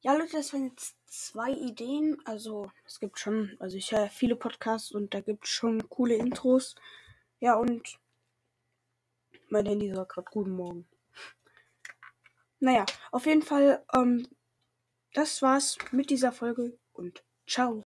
Ja, Leute, das waren jetzt zwei Ideen. Also, es gibt schon, also ich höre viele Podcasts und da gibt es schon coole Intros. Ja, und mein Handy sagt gerade Guten Morgen. Naja, auf jeden Fall, ähm, das war's mit dieser Folge und ciao.